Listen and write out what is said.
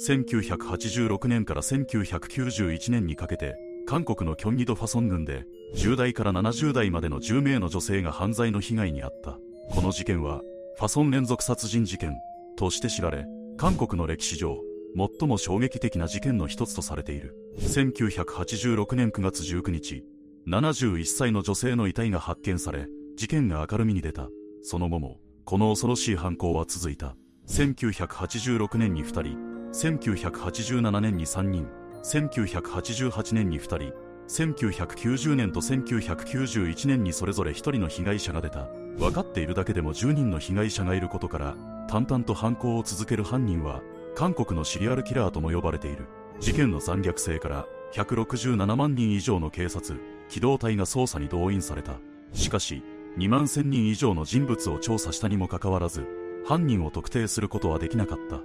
1986年から1991年にかけて、韓国のキョンギドファソン郡で、10代から70代までの10名の女性が犯罪の被害に遭った。この事件は、ファソン連続殺人事件として知られ、韓国の歴史上、最も衝撃的な事件の一つとされている。1986年9月19日、71歳の女性の遺体が発見され、事件が明るみに出た。その後も、この恐ろしい犯行は続いた。1986年に2人、1987年に3人、1988年に2人、1990年と1991年にそれぞれ1人の被害者が出た。分かっているだけでも10人の被害者がいることから、淡々と犯行を続ける犯人は、韓国のシリアルキラーとも呼ばれている。事件の残虐性から、167万人以上の警察、機動隊が捜査に動員された。しかし、2万1000人以上の人物を調査したにもかかわらず、犯人を特定することはできなかった。